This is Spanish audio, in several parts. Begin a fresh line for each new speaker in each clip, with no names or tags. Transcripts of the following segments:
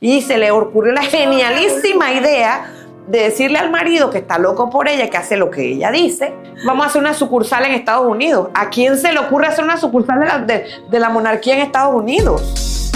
Y se le ocurrió la genialísima idea de decirle al marido que está loco por ella, que hace lo que ella dice. Vamos a hacer una sucursal en Estados Unidos. ¿A quién se le ocurre hacer una sucursal de la, de la monarquía en Estados Unidos?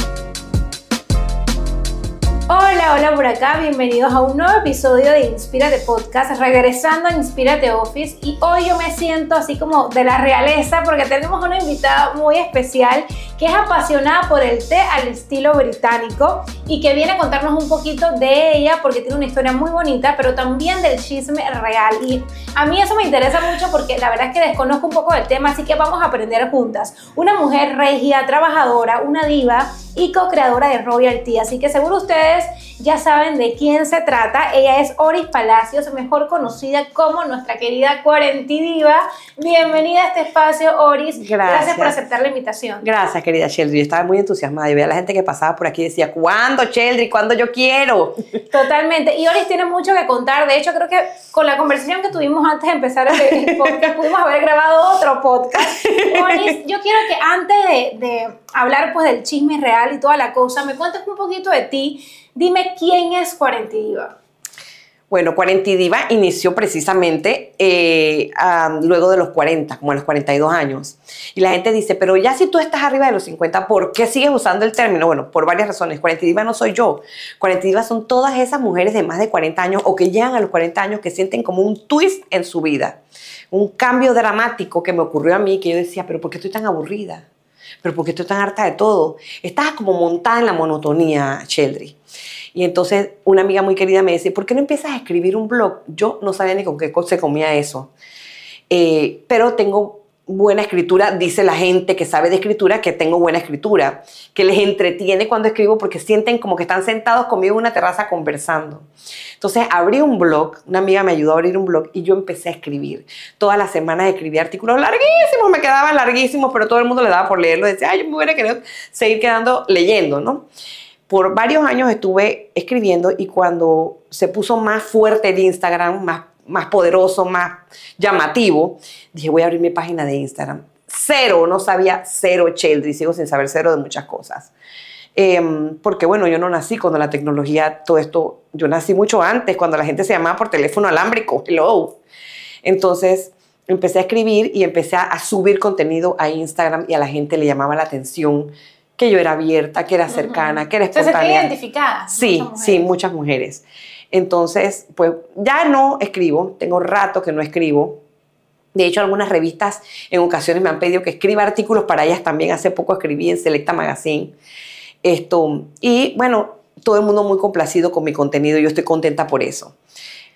Hola, hola por acá, bienvenidos a un nuevo episodio de Inspírate Podcast, regresando a Inspírate Office y hoy yo me siento así como de la realeza porque tenemos una invitada muy especial que es apasionada por el té al estilo británico y que viene a contarnos un poquito de ella porque tiene una historia muy bonita, pero también del chisme real y a mí eso me interesa mucho porque la verdad es que desconozco un poco del tema, así que vamos a aprender juntas. Una mujer regia, trabajadora, una diva y co-creadora de Royalty. Así que seguro ustedes ya saben de quién se trata. Ella es Oris Palacios, mejor conocida como nuestra querida Cuarentidiva. Bienvenida a este espacio, Oris. Gracias. Gracias por aceptar la invitación.
Gracias, querida Sheldry. estaba muy entusiasmada. y veía a la gente que pasaba por aquí y decía, ¿cuándo, Sheldry? ¿Cuándo yo quiero?
Totalmente. Y Oris tiene mucho que contar. De hecho, creo que con la conversación que tuvimos antes de empezar el podcast, pudimos haber grabado otro podcast. Oris, yo quiero que antes de, de hablar pues del chisme real, y toda la cosa, me cuentes un poquito de ti. Dime quién es Cuarentidiva.
Bueno, Cuarentidiva inició precisamente eh, luego de los 40, como a los 42 años. Y la gente dice, pero ya si tú estás arriba de los 50, ¿por qué sigues usando el término? Bueno, por varias razones. Cuarentidiva no soy yo. Cuarentidiva son todas esas mujeres de más de 40 años o que llegan a los 40 años que sienten como un twist en su vida. Un cambio dramático que me ocurrió a mí, que yo decía, pero ¿por qué estoy tan aburrida? Pero porque estoy tan harta de todo. Estás como montada en la monotonía, Sheldry. Y entonces una amiga muy querida me dice, ¿por qué no empiezas a escribir un blog? Yo no sabía ni con qué se comía eso. Eh, pero tengo buena escritura, dice la gente que sabe de escritura que tengo buena escritura, que les entretiene cuando escribo porque sienten como que están sentados conmigo en una terraza conversando. Entonces abrí un blog, una amiga me ayudó a abrir un blog y yo empecé a escribir. Todas las semanas escribí artículos larguísimos, me quedaban larguísimos, pero todo el mundo le daba por leerlo. Decía, ay, yo me hubiera querido seguir quedando leyendo, ¿no? Por varios años estuve escribiendo y cuando se puso más fuerte el Instagram, más más poderoso, más llamativo, dije, voy a abrir mi página de Instagram. Cero, no sabía cero Cheldry, sigo sin saber cero de muchas cosas. Em, porque bueno, yo no nací cuando la tecnología, todo esto, yo nací mucho antes, cuando la gente se llamaba por teléfono alámbrico, hello. Entonces empecé a escribir y empecé a, subir contenido a Instagram y a la gente le llamaba la atención que yo era abierta, que era cercana, que era espontánea.
¿Se identificada?
Sí, sí, muchas mujeres. Entonces, pues ya no escribo, tengo rato que no escribo. De hecho, algunas revistas en ocasiones me han pedido que escriba artículos para ellas también. Hace poco escribí en Selecta Magazine. Esto, y bueno, todo el mundo muy complacido con mi contenido. Yo estoy contenta por eso.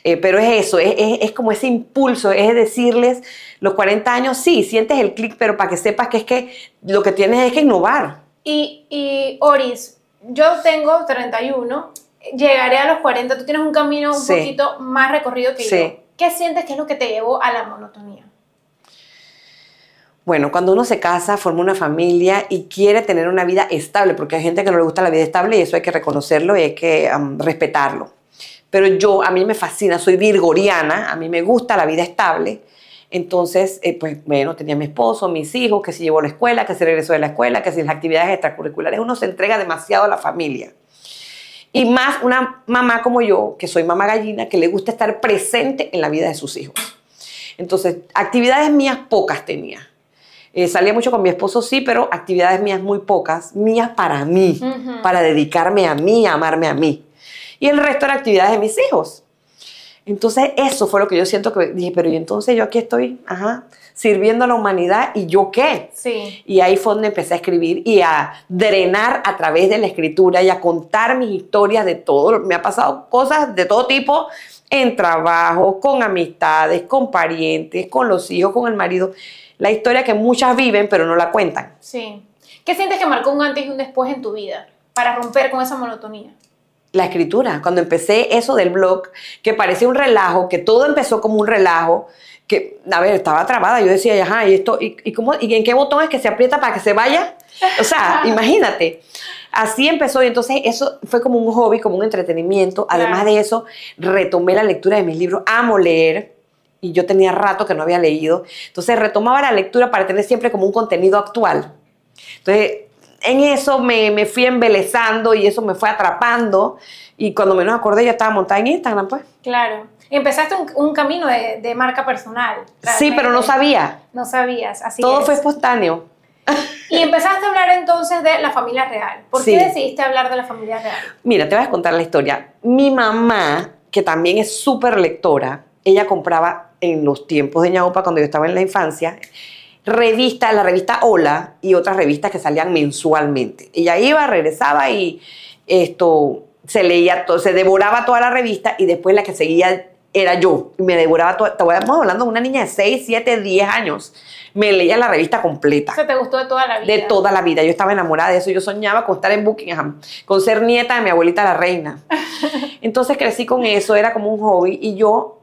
Eh, pero es eso, es, como ese impulso, es decirles, los 40 años, sí, sientes el clic, pero para que sepas que es que lo que tienes es que innovar.
Y Oris, yo tengo 31 llegaré a los 40, tú tienes un camino un poquito más recorrido que yo. ¿Qué sientes que es lo que te llevó a la monotonía?
Bueno, cuando uno se casa, forma una familia y quiere tener una vida estable, porque hay gente que no le gusta la vida estable y eso hay que reconocerlo y hay que respetarlo. Pero yo, a mí me fascina, soy virgoriana, a mí me gusta la vida estable. Entonces, eh, pues bueno, tenía mi esposo, mis hijos, que se llevó a la escuela, que se regresó de la escuela, que si las actividades extracurriculares, uno se entrega demasiado a la familia. Y más una mamá como yo, que soy mamá gallina, que le gusta estar presente en la vida de sus hijos. Entonces, actividades mías pocas tenía. Eh, salía mucho con mi esposo, sí, pero actividades mías muy pocas, mías para mí, para dedicarme a mí, amarme a mí. Y el resto eran actividades de mis hijos. Entonces, eso fue lo que yo siento que dije, pero y entonces yo aquí estoy, ajá, sirviendo a la humanidad y yo qué.
Sí.
Y ahí fue donde empecé a escribir y a drenar a través de la escritura y a contar mis historias de todo. Me ha pasado cosas de todo tipo en trabajo, con amistades, con parientes, con los hijos, con el marido. La historia que muchas viven pero no la cuentan.
Sí. ¿Qué sientes que marcó un antes y un después en tu vida para romper con esa monotonía?
La escritura. Cuando empecé eso del blog, que parecía un relajo, que todo empezó como un relajo, que, a ver, estaba trabada. Yo decía, ajá, ¿y esto? ¿Y, cómo, ¿Y en qué botón es que se aprieta para que se vaya? O sea, imagínate. Así empezó y entonces eso fue como un hobby, como un entretenimiento. Además de eso, retomé la lectura de mis libros. Amo leer y yo tenía rato que no había leído. Entonces retomaba la lectura para tener siempre como un contenido actual. Entonces en eso me, me fui embelezando y eso me fue atrapando. Y cuando menos acordé, ya estaba montada en Instagram, pues.
Claro. Empezaste un, un camino de, de marca personal.
Sí, pero no sabía.
No sabías, así
Todo
es.
fue espontáneo.
Y empezaste a hablar entonces de la familia real. ¿Por
Sí.
qué decidiste hablar de la familia real?
Mira, te voy a contar la historia. Mi mamá, que también es súper lectora, ella compraba en los tiempos de Ñaupa, cuando yo estaba en la infancia, revistas, la revista Hola y otras revistas que salían mensualmente. Ella iba, regresaba y esto se leía, todo, se devoraba toda la revista y después la que seguía era yo. Y Me devoraba toda, estamos hablando de una niña de 6, 7, 10 años. Me leía la revista completa.
¿Se te gustó de toda la vida?
De toda la vida. Yo estaba enamorada de eso. Yo soñaba con estar en Buckingham, con ser nieta de mi abuelita la reina. Entonces crecí con eso, era como un hobby. Y yo,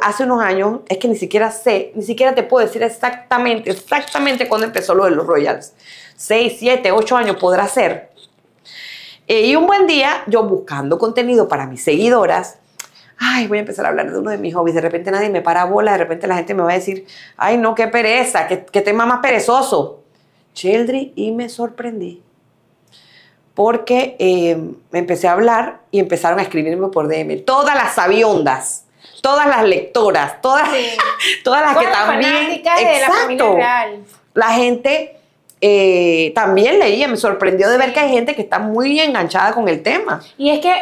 hace unos años, es que ni siquiera sé, ni siquiera te puedo decir exactamente, exactamente cuándo empezó lo de los Royals. Seis, siete, ocho años podrá ser. Eh, y un buen día, yo buscando contenido para mis seguidoras, ay, voy a empezar a hablar de uno de mis hobbies. De repente nadie me para bola, de repente la gente me va a decir, ay, no, qué pereza, qué, qué tema más perezoso. Childry, y me sorprendí. Porque eh, me empecé a hablar y empezaron a escribirme por DM. Todas las sabiondas, todas las lectoras, todas,
Sí.
todas las que también.
de
Exacto. La gente eh, también leía, me sorprendió de ver que hay gente que está muy enganchada con el tema.
Y es que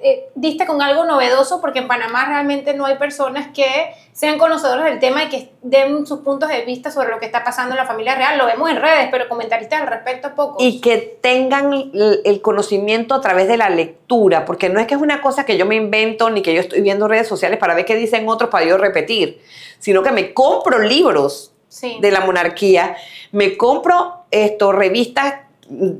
eh, diste con algo novedoso porque en Panamá realmente no hay personas que sean conocedores del tema y que den sus puntos de vista sobre lo que está pasando en la familia real. Lo vemos en redes, pero comentaristas al respecto pocos.
y que tengan el, el conocimiento a través de la lectura, porque no es que es una cosa que yo me invento ni que yo estoy viendo redes sociales para ver qué dicen otros para yo repetir, sino que me compro libros
sí.
de la monarquía, me compro esto, revistas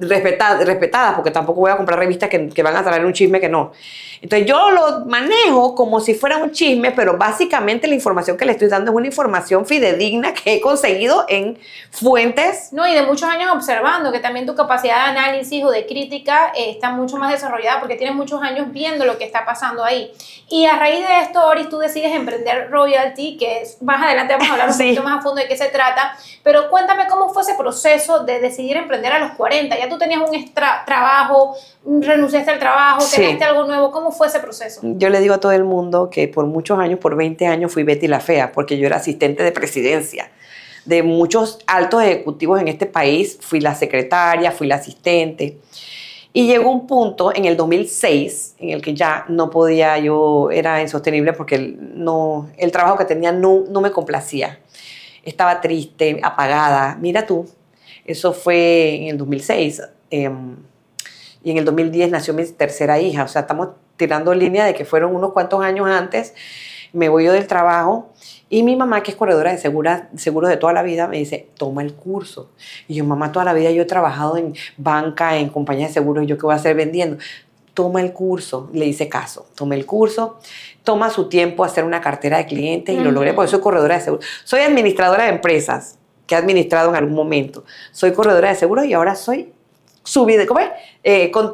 respetadas, respetadas porque tampoco voy a comprar revistas que, que van a traer un chisme que no. Entonces yo lo manejo como si fuera un chisme, pero básicamente la información que le estoy dando es una información fidedigna que he conseguido en fuentes
No, y de muchos años observando que también tu capacidad de análisis o de crítica eh, está mucho más desarrollada porque tienes muchos años viendo lo que está pasando ahí. Y a raíz de esto, Oris, tú decides emprender Royalty, que es, más adelante vamos a hablar un
Sí.
poquito más a fondo de qué se trata, pero cuéntame cómo fue ese proceso de decidir emprender a los 40. Ya tú tenías un extra trabajo, renunciaste al trabajo,
Sí.
tenías algo nuevo, ¿cómo fue ese proceso?
Yo le digo a todo el mundo que por muchos años, por 20 años, fui Betty la Fea, porque yo era asistente de presidencia de muchos altos ejecutivos en este país. Fui la secretaria, fui la asistente. Y llegó un punto en el 2006 en el que ya no podía, yo era insostenible porque el, no, el trabajo que tenía no, no me complacía. Estaba triste, apagada. Mira tú, eso fue en el 2006. em, y en el 2010 nació mi tercera hija. O sea, estamos tirando línea de que fueron unos cuantos años antes. Me voy yo del trabajo y mi mamá, que es corredora de seguros de toda la vida, me dice, toma el curso. Y yo, mamá, toda la vida yo he trabajado en banca, en compañías de seguros, ¿y yo qué voy a hacer vendiendo? Toma el curso. Le hice caso. Toma el curso. Toma su tiempo a hacer una cartera de clientes y lo logré porque soy corredora de seguros. Soy administradora de empresas que he administrado en algún momento. Soy corredora de seguros y ahora soy subida, ¿cómo es? Eh, ¿Cómo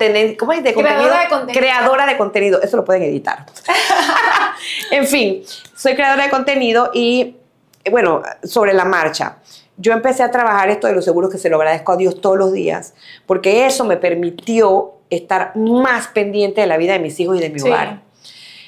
es? De
Creadora de contenido.
Creadora de contenido. Eso lo pueden editar. en fin, soy creadora de contenido y, bueno, sobre la marcha. Yo empecé a trabajar esto de los seguros que se lo agradezco a Dios todos los días, porque eso me permitió estar más pendiente de la vida de mis hijos y de mi
Sí.
hogar.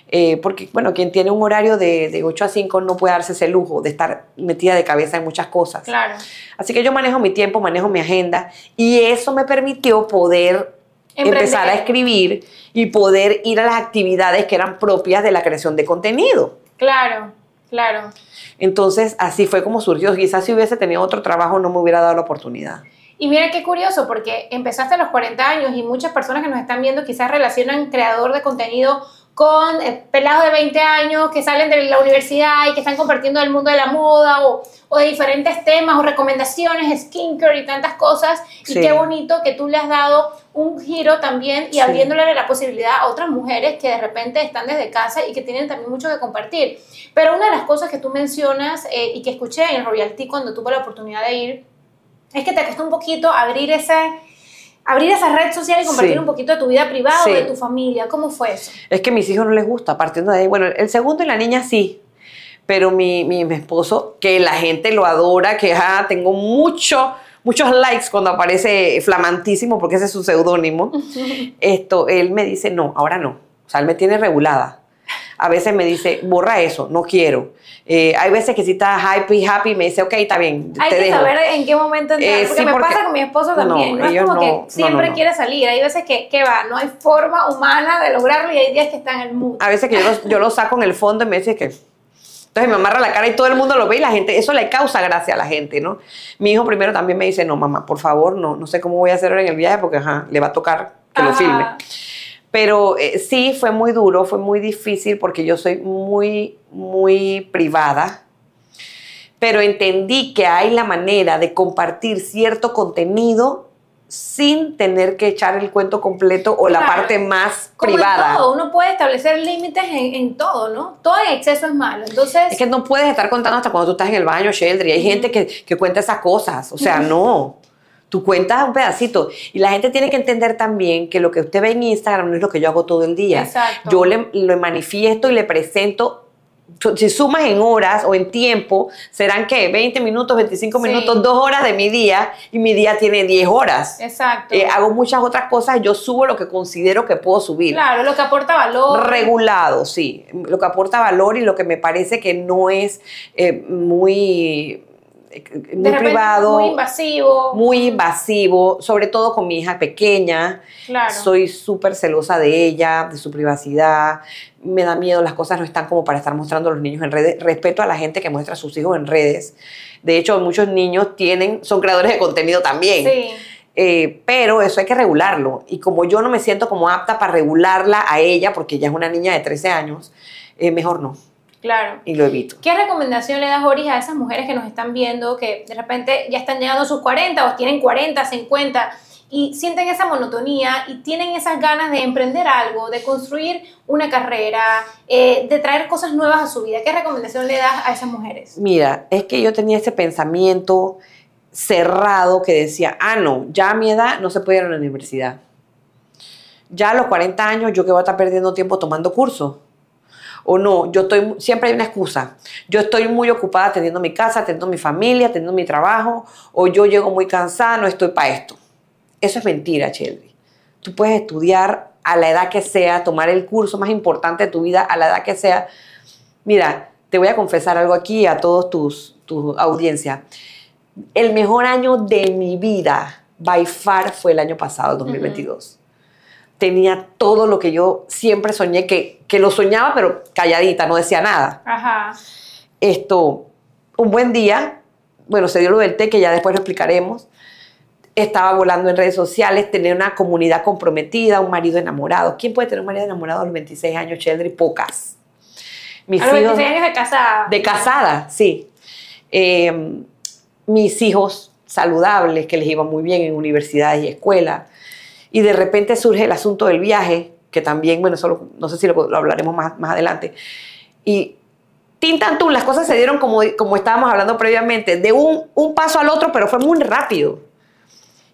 Eh, porque, bueno, quien tiene un horario de, de 8 a 5 no puede darse ese lujo de estar metida de cabeza en muchas cosas.
Claro.
Así que yo manejo mi tiempo, manejo mi agenda y eso me permitió poder
Emprender.
empezar a escribir y poder ir a las actividades que eran propias de la creación de contenido.
Claro, claro.
Entonces, así fue como surgió. Quizás si hubiese tenido otro trabajo no me hubiera dado la oportunidad.
Y mira qué curioso, porque empezaste a los 40 años y muchas personas que nos están viendo quizás relacionan creador de contenido con eh, pelados de 20 años que salen de la universidad y que están compartiendo el mundo de la moda o, o de diferentes temas o recomendaciones, skincare y tantas cosas.
Sí.
Y qué bonito que tú le has dado un giro también y
Sí.
abriéndole la posibilidad a otras mujeres que de repente están desde casa y que tienen también mucho que compartir. Pero una de las cosas que tú mencionas eh, y que escuché en Royalty cuando tuve la oportunidad de ir es que te costó un poquito abrir esa, abrir esa red social y compartir
Sí.
un poquito de tu vida privada
Sí.
o de tu familia. ¿Cómo fue eso?
Es que a mis hijos no les gusta, partiendo de ahí. Bueno, el segundo y la niña sí, pero mi, mi, mi esposo, que la gente lo adora, que ah, tengo mucho, muchos likes cuando aparece flamantísimo, porque ese es su seudónimo, esto, él me dice, no, ahora no. O sea, él me tiene regulada. A veces me dice, borra eso, no quiero. Eh, hay veces que si está happy, happy, me dice, ok, está bien.
Hay
te
que
dejo.
saber en qué momento entrar.
Eh,
porque
sí,
me
porque-
pasa con mi esposo también.
No,
No, es como que
no- no,
siempre
no,
quiere salir. Hay veces que, que va, no hay forma humana de lograrlo y hay días que está en el mood.
A veces que yo lo, yo lo saco en el fondo y me dice que... Entonces me amarra la cara y todo el mundo lo ve y la gente, eso le causa gracia a la gente, ¿no? Mi hijo primero también me dice, no, mamá, por favor, no, no sé cómo voy a hacer en el viaje porque, ajá, le va a tocar que lo filme. Pero eh, sí, fue muy duro, fue muy difícil porque yo soy muy, muy privada. Pero entendí que hay la manera de compartir cierto contenido sin tener que echar el cuento completo o la parte más
Como
privada.
en todo, uno puede establecer límites en, en todo, ¿no? Todo en exceso es malo. Entonces,
Es que no puedes estar contando hasta cuando tú estás en el baño, Sheldry. Hay gente que, que cuenta esas cosas. O sea, no. Tú cuentas un pedacito. Y la gente tiene que entender también que lo que usted ve en Instagram no es lo que yo hago todo el día.
Exacto.
Yo le, le manifiesto y le presento. Si sumas en horas o en tiempo, serán que 20 minutos, 25
Sí.
minutos, dos horas de mi día y mi día tiene 10 horas.
exacto.
Eh, hago muchas otras cosas, yo subo lo que considero que puedo subir
claro, lo que aporta valor.
regulado, sí. Lo que aporta valor y lo que me parece que no es eh, muy, eh,
de
muy privado,
Muy invasivo.
muy invasivo, sobre todo con mi hija pequeña.
Claro.
Soy súper celosa de ella, de su privacidad. Me da miedo, las cosas no están como para estar mostrando a los niños en redes. Respeto a la gente que muestra a sus hijos en redes. De hecho, muchos niños tienen, son creadores de contenido también.
Sí.
Eh, pero eso hay que regularlo. Y como yo no me siento como apta para regularla a ella, porque ella es una niña de 13 años, eh, mejor no.
Claro.
Y lo evito.
¿Qué recomendación le das, Boris, a esas mujeres que nos están viendo, que de repente ya están llegando a sus 40 o tienen 40, 50 y sienten esa monotonía y tienen esas ganas de emprender algo, de construir una carrera, eh, de traer cosas nuevas a su vida? ¿Qué recomendación le das a esas mujeres?
Mira, es que yo tenía ese pensamiento cerrado que decía, ah, no, ya a mi edad no se puede ir a la universidad. Ya a los 40 años yo que voy a estar perdiendo tiempo tomando cursos. O no, yo estoy, siempre hay una excusa. Yo estoy muy ocupada atendiendo mi casa, atendiendo mi familia, atendiendo mi trabajo, o yo llego muy cansada, no estoy para esto. Eso es mentira, Shelby. Tú puedes estudiar a la edad que sea, tomar el curso más importante de tu vida a la edad que sea. Mira, te voy a confesar algo aquí a todos tus, tu audiencia. El mejor año de mi vida, by far, fue el año pasado, el 2022. Tenía todo lo que yo siempre soñé, que, que lo soñaba, pero calladita, no decía nada.
Ajá.
Esto, un buen día, bueno, se dio lo del té, que ya después lo explicaremos. Estaba volando en redes sociales, tenía una comunidad comprometida, un marido enamorado. ¿Quién puede tener un marido enamorado a los 26 años, Sheldry? Pocas. Mis
A los
hijos-
26 años de casada.
de casada, sí. Eh, mis hijos saludables, que les iba muy bien en universidades y escuelas. Y de repente surge el asunto del viaje, que también, bueno, solo, no sé si lo, lo hablaremos más, más adelante. Y tin tan tun, las cosas se dieron como, como estábamos hablando previamente, de un, un paso al otro, pero fue muy rápido.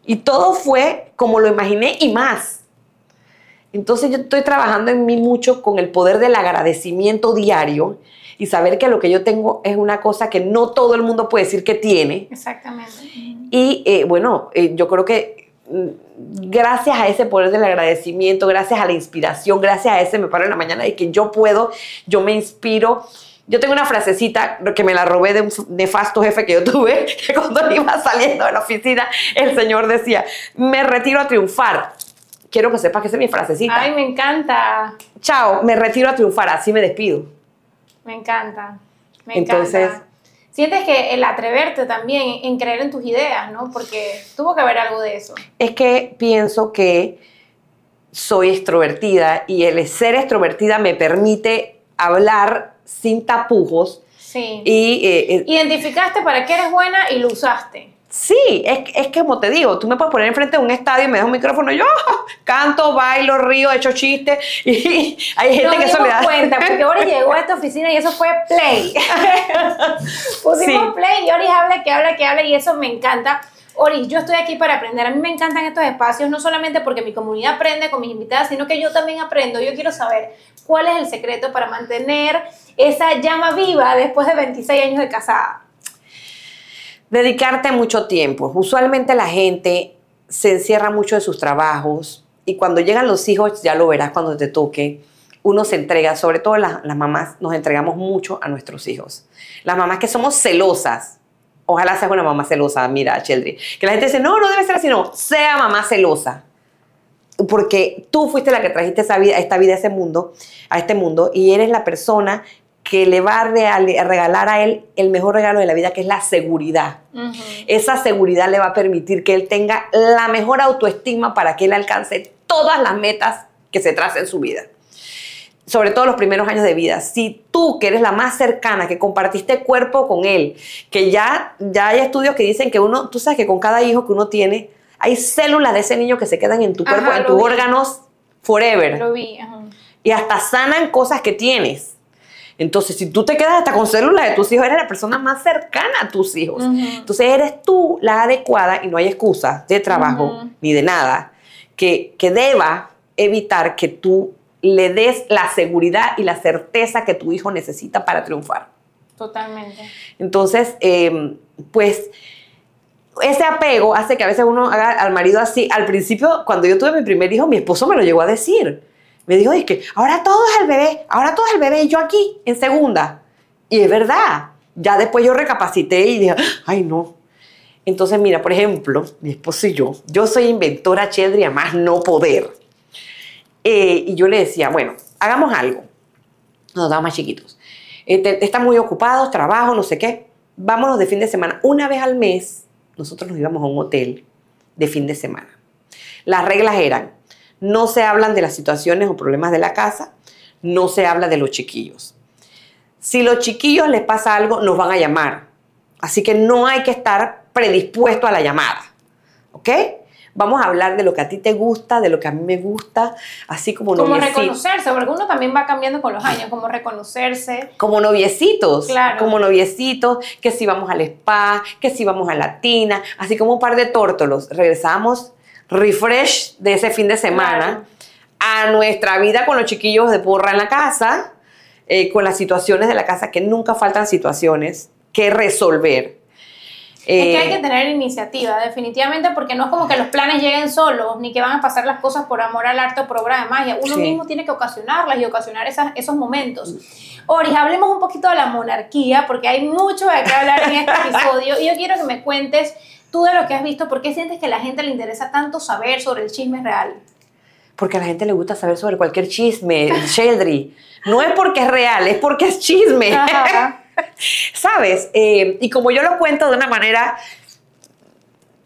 Y todo fue como lo imaginé y más. Entonces yo estoy trabajando en mí mucho con el poder del agradecimiento diario y saber que lo que yo tengo es una cosa que no todo el mundo puede decir que tiene.
Exactamente.
Y eh, bueno, eh, yo creo que gracias a ese poder del agradecimiento, gracias a la inspiración, gracias a ese me paro en la mañana y que yo puedo, yo me inspiro. Yo tengo una frasecita que me la robé de un nefasto jefe que yo tuve, que cuando iba saliendo de la oficina, el señor decía, me retiro a triunfar. Quiero que sepas que esa es mi frasecita.
Ay, me encanta.
Chao, me retiro a triunfar, así me despido.
Me encanta. Me
Entonces-
encanta. Sientes que el atreverte también en creer en tus ideas, ¿no? Porque tuvo que haber algo de eso.
Es que pienso que soy extrovertida y el ser extrovertida me permite hablar sin tapujos
Sí.
y eh, eh,
Identificaste para qué eres buena y lo usaste.
Sí, es, es que como te digo, tú me puedes poner enfrente de un estadio y me das un micrófono y yo canto, bailo, río, echo chistes y hay gente
Nos
que eso le da...
cuenta, porque Ori llegó a esta oficina y eso fue play. Pusimos
Sí.
play y Ori habla, que habla, que habla y eso me encanta. Ori, yo estoy aquí para aprender. A mí me encantan estos espacios, no solamente porque mi comunidad aprende con mis invitadas, sino que yo también aprendo. Yo quiero saber cuál es el secreto para mantener esa llama viva después de 26 años de casada.
Dedicarte mucho tiempo. Usualmente la gente se encierra mucho de sus trabajos y cuando llegan los hijos, ya lo verás cuando te toque, uno se entrega, sobre todo las, las mamás, nos entregamos mucho a nuestros hijos. Las mamás que somos celosas, ojalá seas una mamá celosa, mira, Cheldry, que la gente dice, no, no debe ser así, no, sea mamá celosa. Porque tú fuiste la que trajiste esa vida, esta vida a ese mundo, a este mundo, y eres la persona que le va a regalar a él el mejor regalo de la vida, que es la seguridad. Esa seguridad le va a permitir que él tenga la mejor autoestima para que él alcance todas las metas que se trace en su vida. Sobre todo los primeros años de vida. Si tú, que eres la más cercana, que compartiste cuerpo con él, que ya, ya hay estudios que dicen que uno, tú sabes que con cada hijo que uno tiene, hay células de ese niño que se quedan en tu cuerpo, en tus órganos, forever.
Lo vi.
Y hasta sanan cosas que tienes. Entonces, si tú te quedas hasta con células de tus hijos, eres la persona más cercana a tus hijos. Entonces, eres tú la adecuada y no hay excusa de trabajo ni de nada que, que deba evitar que tú le des la seguridad y la certeza que tu hijo necesita para triunfar.
Totalmente.
Entonces, em, pues ese apego hace que a veces uno haga al marido así. Al principio, cuando yo tuve mi primer hijo, mi esposo me lo llegó a decir. Me dijo, es que ahora todo es el bebé, ahora todo es el bebé y yo aquí en segunda. Y es verdad. Ya después yo recapacité y dije, ay no. Entonces, mira, por ejemplo, mi esposo y yo, yo soy inventora Cheldry a más no poder. Eh, y yo le decía, bueno, hagamos algo. Nos damos más chiquitos. Este, están muy ocupados, trabajo, no sé qué. Vámonos de fin de semana. Una vez al mes, nosotros nos íbamos a un hotel de fin de semana. Las reglas eran, no se hablan de las situaciones o problemas de la casa, no se habla de los chiquillos. Si los chiquillos les pasa algo, nos van a llamar. Así que no hay que estar predispuesto a la llamada. ¿Ok? Vamos a hablar de lo que a ti te gusta, de lo que a mí me gusta, así como
Como reconocerse, porque uno también va cambiando con los años, como reconocerse.
Como noviecitos. Claro. Como noviecitos, que si vamos al spa, que si vamos a la tina, así como un par de tórtolos. Regresamos refresh de ese fin de semana a nuestra vida con los chiquillos de porra en la casa, eh, con las situaciones de la casa, que nunca faltan situaciones que resolver.
es que hay que eh, tener iniciativa, definitivamente, porque no es como que los planes lleguen solos, ni que van a pasar las cosas por amor al arte o por obra de magia. Uno mismo tiene que ocasionarlas y ocasionar esas, esos momentos. Oris, hablemos un poquito de la monarquía, porque hay mucho de qué hablar en este episodio, y yo quiero que me cuentes tú de lo que has visto, ¿por qué sientes que a la gente le interesa tanto saber sobre el chisme real?
Porque a la gente le gusta saber sobre cualquier chisme, Sheldry. No es porque es real, es porque es chisme. ¿Sabes? Eh, y como yo lo cuento de una manera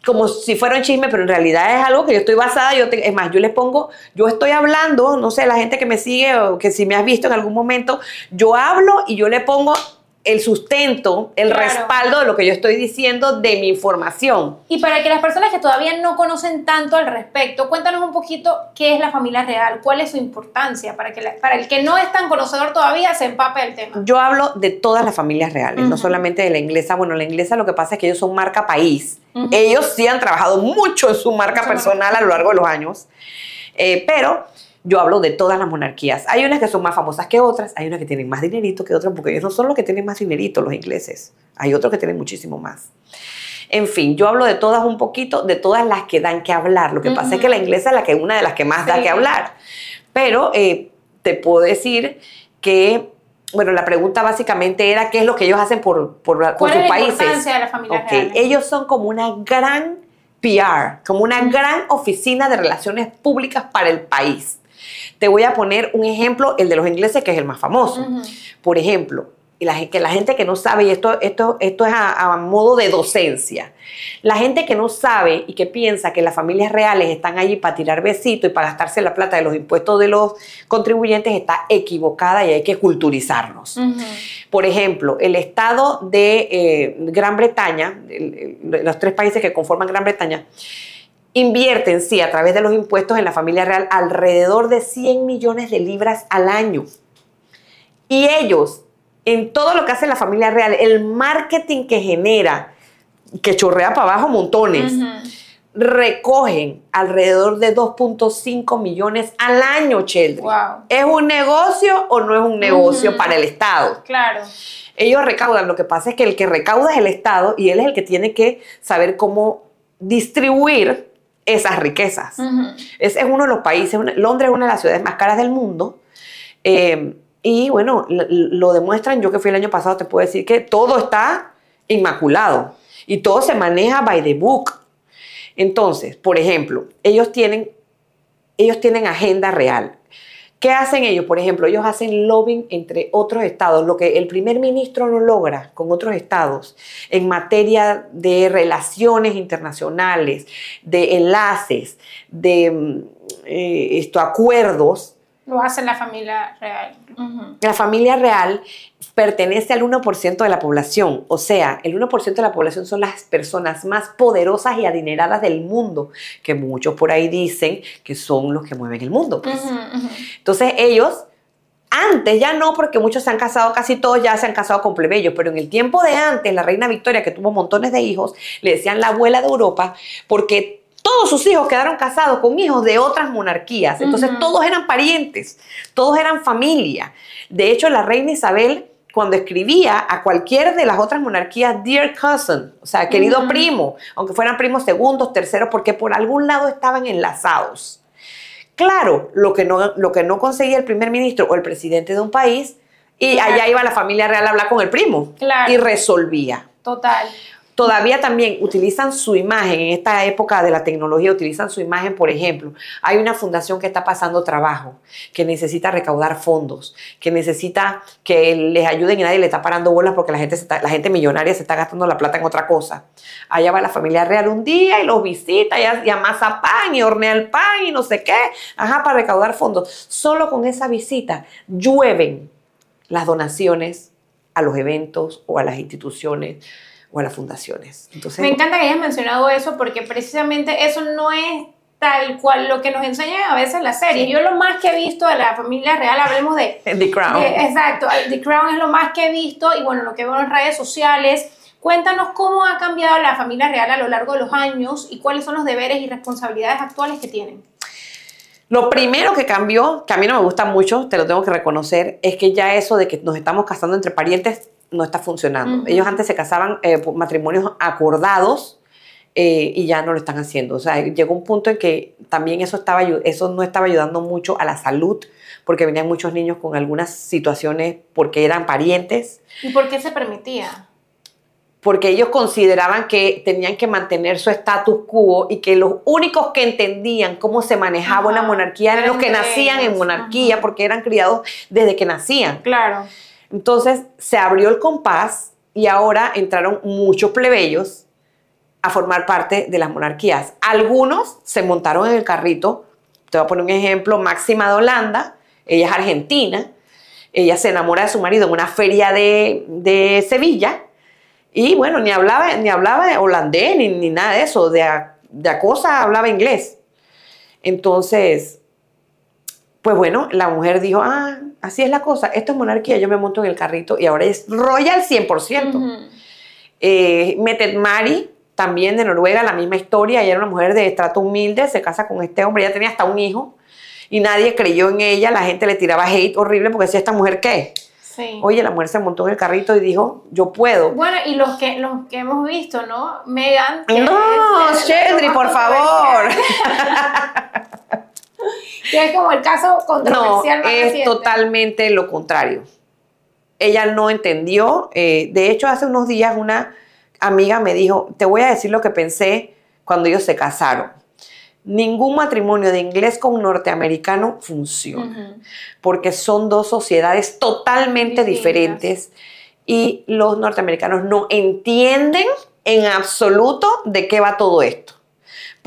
como si fuera un chisme, pero en realidad es algo que yo estoy basada, yo es más, yo le pongo, yo estoy hablando, no sé, la gente que me sigue o que si me has visto en algún momento, yo hablo y yo le pongo el sustento, el respaldo de lo que yo estoy diciendo de mi información.
Y para que las personas que todavía no conocen tanto al respecto, cuéntanos un poquito qué es la familia real, cuál es su importancia, para que para el que no es tan conocedor todavía se empape el tema.
Yo hablo de todas las familias reales, no solamente de la inglesa. Bueno, la inglesa lo que pasa es que ellos son marca país. Ellos sí han trabajado mucho en su marca personal a lo largo de los años, eh, pero yo hablo de todas las monarquías. Hay unas que son más famosas que otras, hay unas que tienen más dinerito que otras, porque ellos no son los que tienen más dinerito, los ingleses. Hay otros que tienen muchísimo más. En fin, yo hablo de todas un poquito, de todas las que dan que hablar. Lo que pasa es que la inglesa es la que, una de las que más da que hablar. Pero eh, te puedo decir que, bueno, la pregunta básicamente era qué es lo que ellos hacen por, por, por sus países.
de la familia
okay. Ellos son como una gran PR, como una gran oficina de relaciones públicas para el país. Te voy a poner un ejemplo, el de los ingleses, que es el más famoso. Por ejemplo, y la, que la gente que no sabe, y esto, esto, esto es a, modo de docencia, la gente que no sabe y que piensa que las familias reales están allí para tirar besitos y para gastarse la plata de los impuestos de los contribuyentes está equivocada y hay que culturizarnos. Por ejemplo, el Estado de eh, Gran Bretaña, los tres países que conforman Gran Bretaña, invierten, sí, a través de los impuestos en la familia real alrededor de 100 millones de libras al año. Y ellos, en todo lo que hace la familia real, el marketing que genera, que chorrea para abajo montones, recogen alrededor de 2.5 millones al año, Cheldry.
Wow.
¿Es un negocio o no es un negocio para el Estado?
Claro.
Ellos recaudan, lo que pasa es que el que recauda es el Estado y él es el que tiene que saber cómo distribuir esas riquezas. Ese es uno de los países, Londres es una de las ciudades más caras del mundo. eh, y bueno, l- l- lo demuestran, yo que fui el año pasado, te puedo decir que todo está inmaculado y todo se maneja by the book. Entonces, por ejemplo, ellos tienen, ellos tienen agenda real. ¿Qué hacen ellos? Por ejemplo, ellos hacen lobbying entre otros estados, lo que el primer ministro no logra con otros estados en materia de relaciones internacionales, de enlaces, de mm, eh, esto, acuerdos.
Lo hace la familia real.
La familia real pertenece al 1% de la población, o sea, el 1% de la población son las personas más poderosas y adineradas del mundo, que muchos por ahí dicen que son los que mueven el mundo. pues. Entonces ellos, antes ya no, porque muchos se han casado, casi todos ya se han casado con plebeyos, pero en el tiempo de antes, la reina Victoria, que tuvo montones de hijos, le decían la abuela de Europa, porque todos sus hijos quedaron casados con hijos de otras monarquías. Entonces todos eran parientes, todos eran familia. De hecho, la reina Isabel, cuando escribía a cualquier de las otras monarquías, dear cousin, o sea, querido primo, aunque fueran primos segundos, terceros, porque por algún lado estaban enlazados. Claro, lo que no, lo que no conseguía el primer ministro o el presidente de un país, y
Claro.
allá iba la familia real a hablar con el primo
Claro.
y resolvía.
Total.
Todavía también utilizan su imagen en esta época de la tecnología, utilizan su imagen, por ejemplo, hay una fundación que está pasando trabajo, que necesita recaudar fondos, que necesita que les ayuden y nadie le está parando bolas porque la gente, la gente millonaria se está gastando la plata en otra cosa. Allá va la familia real un día y los visita y, y amasa pan y hornea el pan y no sé qué, ajá, para recaudar fondos. Solo con esa visita llueven las donaciones a los eventos o a las instituciones o a las fundaciones. Entonces,
Me encanta que hayas mencionado eso porque precisamente eso no es tal cual lo que nos enseñan a veces en las series. Yo lo más que he visto de la familia real, hablemos de...
The Crown.
de- exacto, The Crown es lo más que he visto y bueno, lo que veo en redes sociales. Cuéntanos cómo ha cambiado la familia real a lo largo de los años y cuáles son los deberes y responsabilidades actuales que tienen.
Lo primero que cambió, que a mí no me gusta mucho, te lo tengo que reconocer, es que ya eso de que nos estamos casando entre parientes no está funcionando. Ellos antes se casaban eh, por matrimonios acordados eh, y ya no lo están haciendo. O sea, llegó un punto en que también eso, estaba, eso no estaba ayudando mucho a la salud, porque venían muchos niños con algunas situaciones porque eran parientes,
¿Y por qué se permitía?
porque ellos consideraban que tenían que mantener su status quo y que los únicos que entendían cómo se manejaba
Ajá,
una monarquía eran los que nacían en monarquía,
ajá.
porque eran criados desde que nacían.
Claro.
Entonces se abrió el compás y ahora entraron muchos plebeyos a formar parte de las monarquías. Algunos se montaron en el carrito. Te voy a poner un ejemplo, Máxima de Holanda, ella es argentina, ella se enamora de su marido en una feria de, de Sevilla y bueno, ni hablaba, ni hablaba holandés ni, ni nada de eso, de, de a cosa hablaba inglés. Entonces, pues bueno, la mujer dijo, ah, así es la cosa, esto es monarquía, yo me monto en el carrito y ahora es royal 100%.
Ujú.
Eh, Mette Mari, también de Noruega, la misma historia. Ella era una mujer de estrato humilde, se casa con este hombre, ella tenía hasta un hijo y nadie creyó en ella. La gente le tiraba hate horrible porque decía, ¿esta mujer qué?
Sí.
Oye, la mujer se montó en el carrito y dijo, yo puedo.
Bueno, y los que, los que hemos visto, ¿no? Megan.
No,
lo
por favor.
Que es como el caso
No,
controversial más
es
reciente.
totalmente lo contrario. Ella no entendió. eh, de hecho, hace unos días una amiga me dijo, te voy a decir lo que pensé cuando ellos se casaron. Ningún matrimonio de inglés con norteamericano funciona, porque son dos sociedades totalmente
Distintas.
diferentes y los norteamericanos no entienden en absoluto de qué va todo esto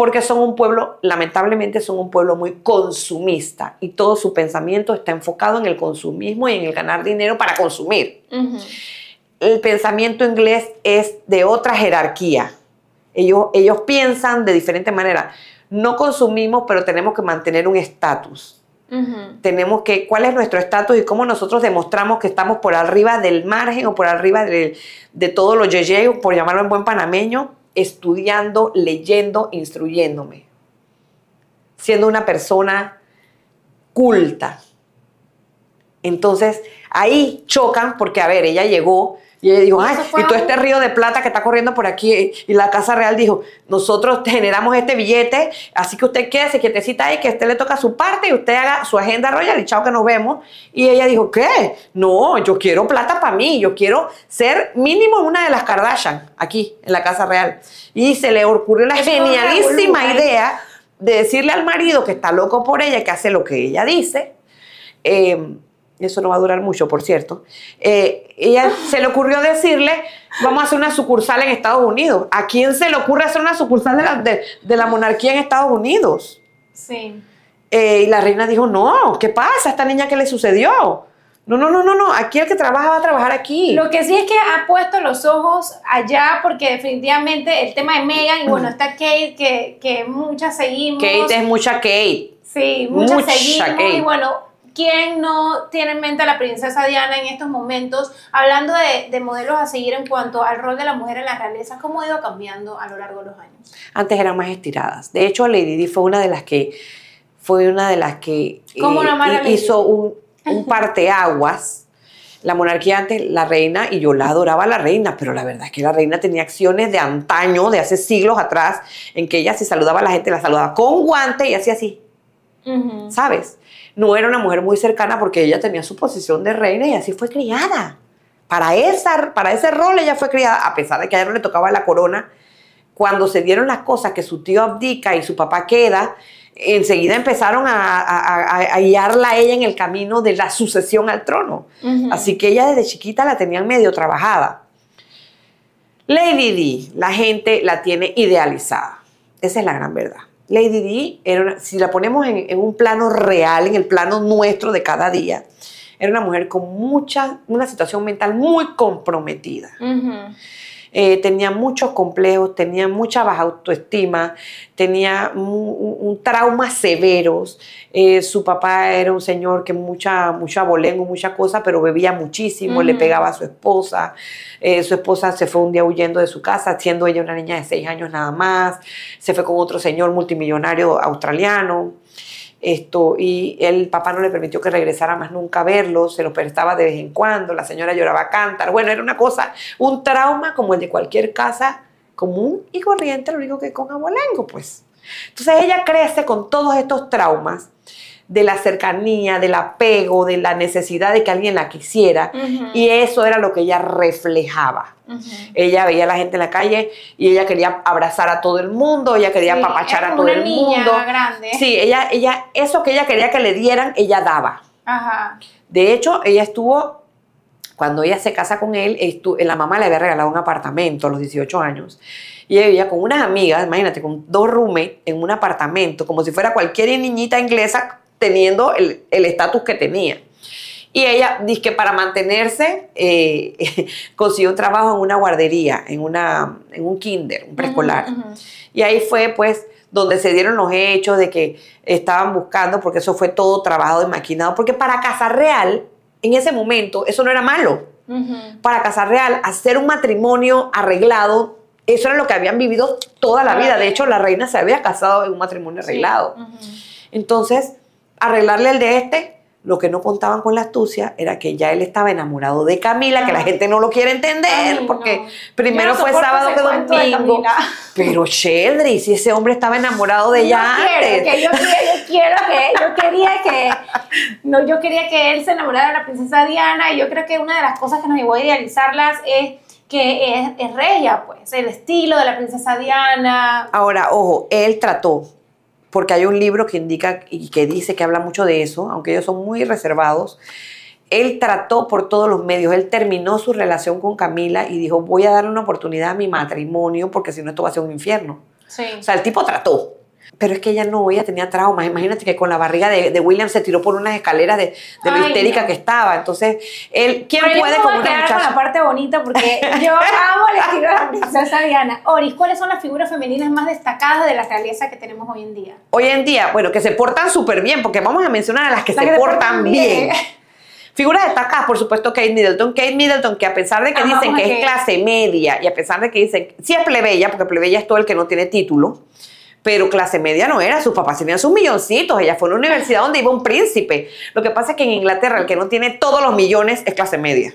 porque son un pueblo, lamentablemente son un pueblo muy consumista y todo su pensamiento está enfocado en el consumismo y en el ganar dinero para consumir. El pensamiento inglés es de otra jerarquía. Ellos, ellos piensan de diferente manera. No consumimos, pero tenemos que mantener un estatus. Tenemos que, ¿cuál es nuestro estatus y cómo nosotros demostramos que estamos por arriba del margen o por arriba de, de todo lo yeye, por llamarlo en buen panameño? Estudiando, leyendo, instruyéndome, siendo una persona culta. Entonces, ahí chocan porque, a ver, ella llegó y ella dijo, ay, y todo este río de plata que está corriendo por aquí. Y la Casa Real dijo, nosotros generamos este billete, así que usted quédese quietecita ahí, que a usted le toca su parte y usted haga su agenda royal y chao que nos vemos. Y ella dijo, ¿qué? No, yo quiero plata para mí, yo quiero ser mínimo una de las Kardashian aquí en la Casa Real. Y se le ocurrió la genialísima idea de decirle al marido que está loco por ella, que hace lo que ella dice. Eh, eso no va a durar mucho, por cierto, eh, ella se le ocurrió decirle, vamos a hacer una sucursal en Estados Unidos. ¿A quién se le ocurre hacer una sucursal de la, de, la monarquía en Estados Unidos?
Sí.
Eh, y la reina dijo, no, ¿qué pasa? ¿A esta niña qué le sucedió? No, no, no, no, no, aquí el que trabaja va a trabajar aquí.
Lo que sí es que ha puesto los ojos allá porque definitivamente el tema de Megan y bueno, está Kate que, que muchas seguimos.
Kate es mucha Kate.
Sí, muchas seguimos y bueno, ¿Quién no tiene en mente a la princesa Diana en estos momentos? Hablando de, modelos a seguir en cuanto al rol de la mujer en la realeza, ¿cómo ha ido cambiando a lo largo de los años?
Antes eran más estiradas. De hecho, Lady Di fue una de las que fue una de las que
eh,
hizo un, un parteaguas. La monarquía antes, la reina, y yo la adoraba a la reina, pero la verdad es que la reina tenía acciones de antaño, de hace siglos atrás, en que ella si saludaba a la gente, la saludaba con guante y hacía así. ¿Sabes? No era una mujer muy cercana porque ella tenía su posición de reina y así fue criada. Para, esa, para ese rol ella fue criada, a pesar de que a ella no le tocaba la corona. Cuando se dieron las cosas que su tío abdica y su papá queda, enseguida empezaron a, guiarla a ella en el camino de la sucesión al trono. Así que ella desde chiquita la tenían medio trabajada. Lady Di, la gente la tiene idealizada. Esa es la gran verdad. Lady Di, era si la ponemos en, un plano real, en el plano nuestro de cada día, era una mujer con mucha, una situación mental muy comprometida. Eh, tenía muchos complejos, tenía mucha baja autoestima, tenía un, traumas severos. Eh, su papá era un señor que mucha, mucha abolengo, mucha cosa, pero bebía muchísimo, le pegaba a su esposa. Eh, su esposa se fue un día huyendo de su casa, siendo ella una niña de seis años nada más. Se fue con otro señor multimillonario australiano. Esto, y el papá no le permitió que regresara más nunca a verlo, se lo prestaba de vez en cuando, la señora lloraba a cantar. Bueno, era una cosa, un trauma como el de cualquier casa común y corriente, lo único que con abolengo, pues. Entonces ella crece con todos estos traumas de la cercanía, del apego, de la necesidad de que alguien la quisiera. Y eso era lo que ella reflejaba. Ella veía a la gente en la calle y ella quería abrazar a todo el mundo, ella quería apapachar a todo el mundo.
Grande.
Sí, ella, ella, eso que ella quería que le dieran, ella daba. De hecho, ella estuvo, cuando ella se casa con él, la mamá le había regalado un apartamento a los 18 años. Y ella vivía con unas amigas, imagínate, con dos roommates en un apartamento, como si fuera cualquier niñita inglesa teniendo el estatus que tenía. Y ella dice que para mantenerse eh, consiguió un trabajo en una guardería, en, una, en un kinder, un preescolar. Y ahí fue pues donde se dieron los hechos de que estaban buscando, porque eso fue todo trabajado y maquinado, porque para Casa Real, en ese momento, eso no era malo. Para Casa Real, hacer un matrimonio arreglado, eso era lo que habían vivido toda la vida. De hecho, la reina se había casado en un matrimonio arreglado. Entonces, arreglarle el de este, lo que no contaban con la astucia era que ya él estaba enamorado de Camila, que la gente no lo quiere entender, porque primero fue sábado que domingo. Pero Sheldry, si ese hombre estaba enamorado de ella
antes. Que yo, quiero que, yo quería que, no, yo quería que él se enamorara de la princesa Diana, y yo creo que una de las cosas que nos llevó a idealizarlas es que es, es reya, pues, el estilo de la princesa Diana.
Ahora, ojo, él trató porque hay un libro que indica y que dice que habla mucho de eso, aunque ellos son muy reservados. Él trató por todos los medios, él terminó su relación con Camila y dijo, voy a darle una oportunidad a mi matrimonio porque si no esto va a ser un infierno.
Sí.
O sea, el tipo trató. Pero es que ella no, ella tenía traumas. Imagínate que con la barriga de, William se tiró por unas escaleras de, de lo histérica que estaba. Entonces, él, ¿quién puede
con una muchacha? con la parte bonita porque yo amo el estilo de la princesa Diana. Oris, ¿cuáles son las figuras femeninas más destacadas de la realeza que tenemos hoy en día?
Hoy en día, bueno, que se portan súper bien, porque vamos a mencionar a las que se, portan bien. Figuras destacadas, por supuesto, Kate Middleton. Kate Middleton, que a pesar de que
Amamos
dicen que es clase media y a pesar de que dicen, sí es plebeya, porque plebeya es todo el que no tiene título, pero clase media no era, sus papás tenían sus milloncitos, ella fue a una universidad donde iba un príncipe. Lo que pasa es que en Inglaterra el que no tiene todos los millones es clase media.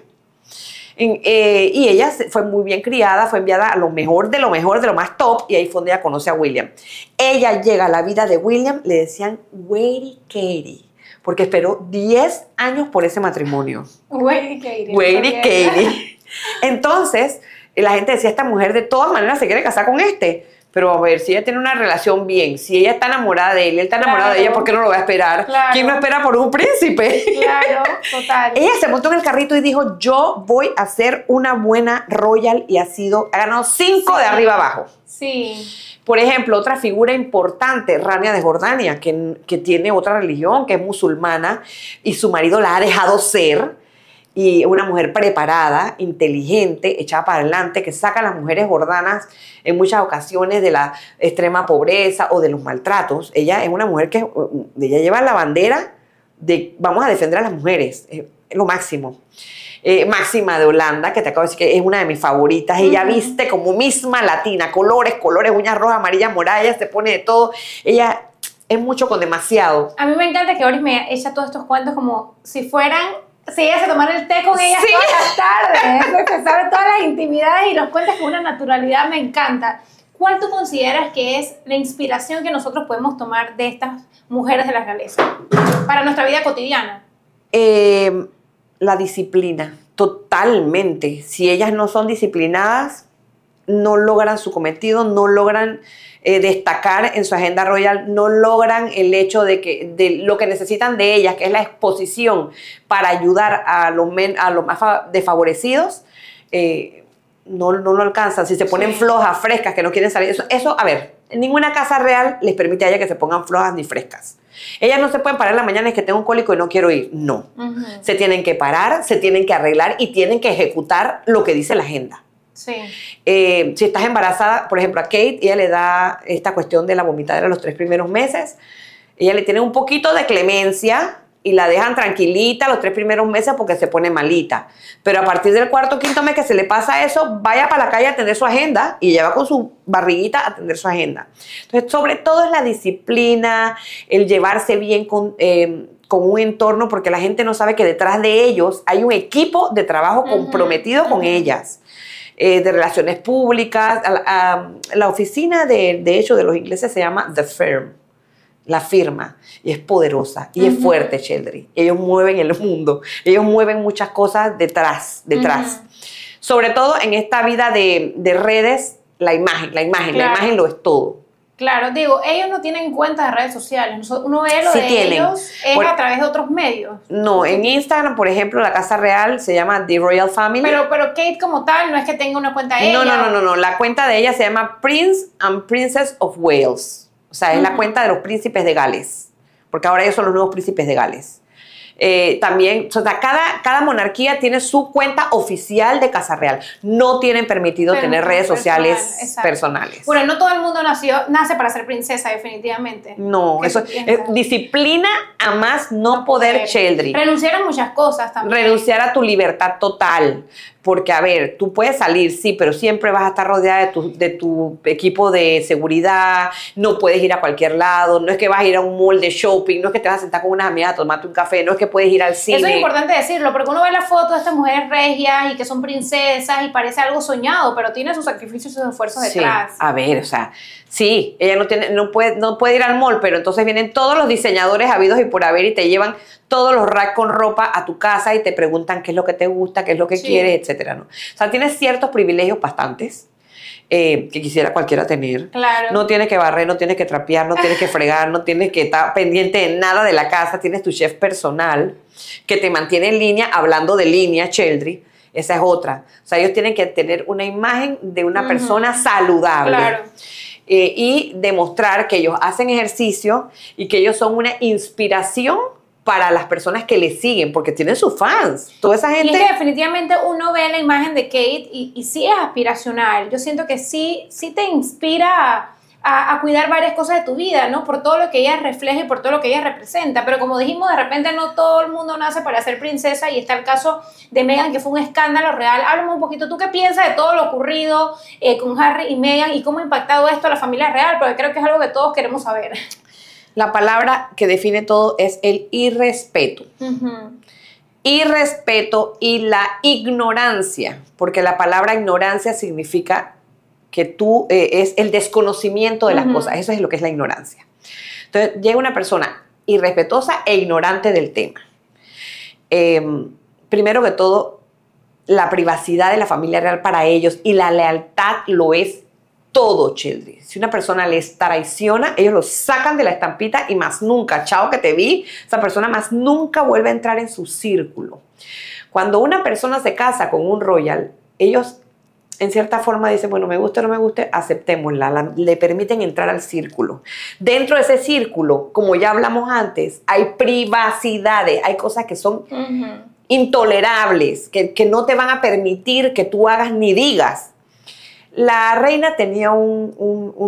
En- eh, y ella fue muy bien criada, fue enviada a lo mejor de lo mejor, de lo más top, y ahí fue donde ella conoce a William. Ella llega a la vida de William, le decían Waity Katie, porque esperó 10 años por ese matrimonio.
Wait, Katie.
Waity
Ok.
Katie. Entonces, la gente decía, esta mujer de todas maneras se quiere casar con este. Pero a ver, si ella tiene una relación bien, si ella está enamorada de él, él está enamorado de ella, ¿por qué no lo va a esperar?
Claro.
¿Quién no espera por un príncipe?
Claro, total.
Ella se montó en el carrito y dijo, yo voy a ser una buena royal y ha sido, ha ganado cinco
Sí.
de arriba abajo.
Sí.
Por ejemplo, otra figura importante, Rania de Jordania, que, que tiene otra religión, que es musulmana, y su marido la ha dejado ser, y una mujer preparada, inteligente, echada para adelante, que saca a las mujeres jordanas en muchas ocasiones de la extrema pobreza o de los maltratos. Ella es una mujer que, ella lleva la bandera de vamos a defender a las mujeres, es lo máximo. Eh, Máxima de Holanda, que te acabo de decir que es una de mis favoritas. Ella viste como misma latina, colores, colores, uñas rojas, amarillas, moradas, ella se pone de todo. Ella es mucho con demasiado.
A mí me encanta que Oris me echa todos estos cuentos como si fueran, si ella se el té con ella
Sí.
todas las tardes, se sabe todas las intimidades y los cuentas con una naturalidad, me encanta. ¿Cuál tú consideras que es la inspiración que nosotros podemos tomar de estas mujeres de la realeza para nuestra vida cotidiana?
Eh, la disciplina, totalmente. Si ellas no son disciplinadas, no logran su cometido, no logran eh, destacar en su agenda royal, no logran el hecho de que de lo que necesitan de ellas, que es la exposición para ayudar a los, men- a los más fa- desfavorecidos. eh, no, no lo alcanzan. Si se ponen
Sí.
flojas, frescas, que no quieren salir. Eso, eso, a ver, ninguna casa real les permite a ella que se pongan flojas ni frescas. Ellas no se pueden parar en la mañana y que tengo un cólico y no quiero ir. No. Se tienen que parar, se tienen que arreglar y tienen que ejecutar lo que dice la agenda.
Sí.
Eh, si estás embarazada, por ejemplo, a Kate, ella le da esta cuestión de la vomitadera los tres primeros meses. Ella le tiene un poquito de clemencia y la dejan tranquilita los tres primeros meses porque se pone malita. Pero a partir del cuarto o quinto mes que se le pasa eso, vaya para la calle a atender su agenda y lleva con su barriguita a atender su agenda. Entonces, sobre todo es la disciplina, el llevarse bien con, eh, con un entorno, porque la gente no sabe que detrás de ellos hay un equipo de trabajo comprometido con ellas eh, de relaciones públicas. A la, a- la oficina, de, de hecho, de los ingleses se llama The Firm, la firma, y es poderosa y es fuerte, Sheldry. Ellos mueven el mundo, ellos mueven muchas cosas detrás, detrás. Sobre todo en esta vida de, de redes, la imagen, la imagen, la imagen lo es todo.
Claro, digo, ellos no tienen cuentas de redes sociales. Uno ve lo
Sí
de
tienen.
ellos es
Por-
a través de otros medios.
No, en Instagram, por ejemplo, la Casa Real se llama The Royal Family.
Pero, pero Kate como tal no es que tenga una cuenta ella.
No, no, no, no, no. La cuenta de ella se llama Prince and Princess of Wales. O sea, es la cuenta de los príncipes de Gales. Porque ahora ellos son los nuevos príncipes de Gales. Eh, también, o sea, cada, cada monarquía tiene su cuenta oficial de Casa Real. No tienen permitido
Pero
tener redes
personal,
sociales
exacto.
personales.
Bueno, no todo el mundo nació, nace para ser princesa, definitivamente.
no,
¿Qué
eso es disciplina a más no,
No
poder,
poder.
Sheldry.
Renunciar a muchas cosas también.
renunciar a tu libertad total. Porque, a ver, tú puedes salir, sí, pero siempre vas a estar rodeada de tu, de tu equipo de seguridad, no puedes ir a cualquier lado, no es que vas a ir a un mall de shopping, no es que te vas a sentar con unas amigas a tomarte un café, no es que puedes ir al cine.
Eso es importante decirlo, porque uno ve la foto de estas mujeres regias y que son princesas y parece algo soñado, pero tiene sus sacrificios y sus esfuerzos
Sí,
detrás.
a ver, o sea, sí, ella no, tiene, no, puede, no puede ir al mall, pero entonces vienen todos los diseñadores habidos y por haber y te llevan todos los racks con ropa a tu casa y te preguntan qué es lo que te gusta, qué es lo que
Sí.
quieres, etcétera, ¿no? O sea, tienes ciertos privilegios bastantes eh, que quisiera cualquiera tener.
Claro.
No tienes que barrer, no tienes que trapear, no tienes que fregar, no tienes que estar pendiente de nada de la casa. Tienes tu chef personal que te mantiene en línea, hablando de línea, Cheldry. Esa es otra. O sea, ellos tienen que tener una imagen de una persona saludable.
Claro.
Eh, y demostrar que ellos hacen ejercicio y que ellos son una inspiración para las personas que les siguen, porque tienen sus fans. Toda esa
Y
gente...
es que definitivamente uno ve la imagen de Kate y, y sí es aspiracional. Yo siento que sí, sí te inspira a, a, cuidar varias cosas de tu vida, ¿no? Por todo lo que ella refleja y por todo lo que ella representa. Pero como dijimos, de repente no todo el mundo nace para ser princesa y está el caso de Meghan, que fue un escándalo real. Háblame un poquito, ¿tú qué piensas de todo lo ocurrido eh, con Harry y Meghan y cómo ha impactado esto a la familia real? Porque creo que es algo que todos queremos saber.
La palabra que define todo es el irrespeto. Irrespeto y la ignorancia, porque la palabra ignorancia significa que tú eh, es el desconocimiento de las cosas. Eso es lo que es la ignorancia. Entonces, llega una persona irrespetuosa e ignorante del tema. Em, primero que todo, la privacidad de la familia real para ellos y la lealtad lo es todo, Children. Si una persona les traiciona, ellos lo sacan de la estampita y más nunca, chao que te vi, esa persona más nunca vuelve a entrar en su círculo. Cuando una persona se casa con un royal, ellos en cierta forma dicen, bueno, me guste o no me guste, aceptémosla, le permiten entrar al círculo. Dentro de ese círculo, como ya hablamos antes, hay privacidades, hay cosas que son intolerables, que, no te van a permitir que tú hagas ni digas. La reina tenía un,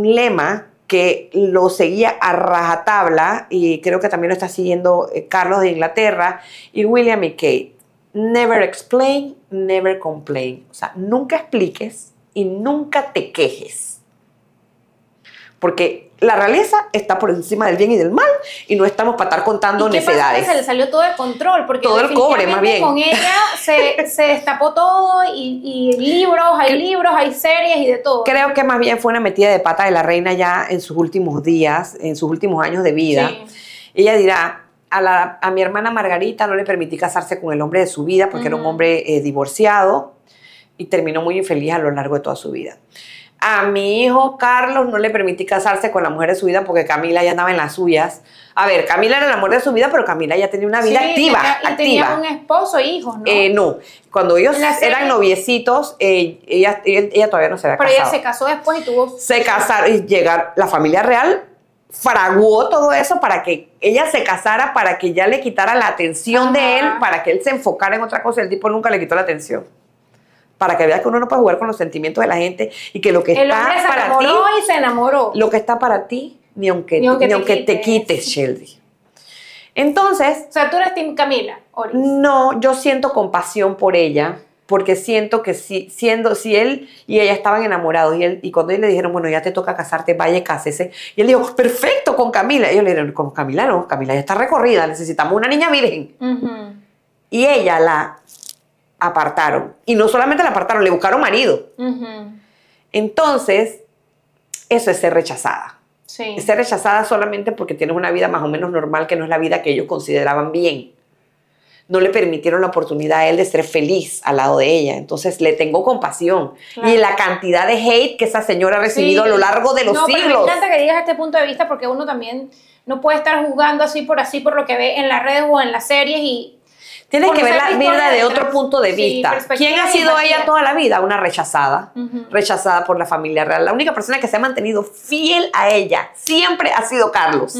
lema que lo seguía a rajatabla y creo que también lo está siguiendo eh, Carlos de Inglaterra y William y Kate never explain, never complain. O sea, nunca expliques y nunca te quejes. Porque la realeza está por encima del bien y del mal y no estamos para estar contando
¿Y qué
necedades.
se le salió todo de control, porque
todo el cobre, más bien.
Con ella se, se destapó todo y, libros, hay libros, hay series y de todo.
Creo que más bien fue una metida de pata de la reina ya en sus últimos días, en sus últimos años de vida. Ella dirá, a, mi hermana Margarita no le permití casarse con el hombre de su vida porque era un hombre eh, divorciado y terminó muy infeliz a lo largo de toda su vida. A mi hijo Carlos no le permití casarse con la mujer de su vida porque Camila ya andaba en las suyas. A ver, Camila era la mujer de su vida, pero Camila ya tenía una vida activa.
y tenía un esposo e hijos, ¿no?
Eh, no, cuando ellos eran noviecitos, eh, ella, ella, todavía no se había
casado.
Pero
ella se casó después y tuvo...
Se casaron y llegar la familia real fraguó todo eso para que ella se casara, para que ya le quitara la atención de él, para que él se enfocara en otra cosa. El tipo nunca le quitó la atención. Para que veas que uno no puede jugar con los sentimientos de la gente y que lo que está para ti.
y se enamoró.
Lo que está para ti, ni aunque, ni aunque, te, te, quites, Shelby. Entonces.
O sea, tú eres Tim Camila.
No, yo siento compasión por ella porque siento que si, siendo, si él y ella estaban enamorados y, él, y cuando él le dijeron, bueno, ya te toca casarte, vaya, cásese, y él dijo, perfecto, con Camila. Y ellos le dijeron, con Camila no, Camila ya está recorrida, necesitamos una niña virgen. Y ella la apartaron. Y no solamente la apartaron, le buscaron marido. Entonces, eso es ser rechazada. Sí. Es ser rechazada solamente porque tienes una vida más o menos normal que no es la vida que ellos consideraban bien no le permitieron la oportunidad a él de ser feliz al lado de ella. Entonces le tengo compasión. Y la cantidad de hate que esa señora ha recibido a lo largo de los no, siglos. Pero
me encanta que digas este punto de vista porque uno también no puede estar juzgando así por así por lo que ve en las redes o en las series y
Tienes que ver la vida de otro punto de vista. ¿Quién ha sido ella toda la vida? Una rechazada, rechazada por la familia real. La única persona que se ha mantenido fiel a ella siempre ha sido Carlos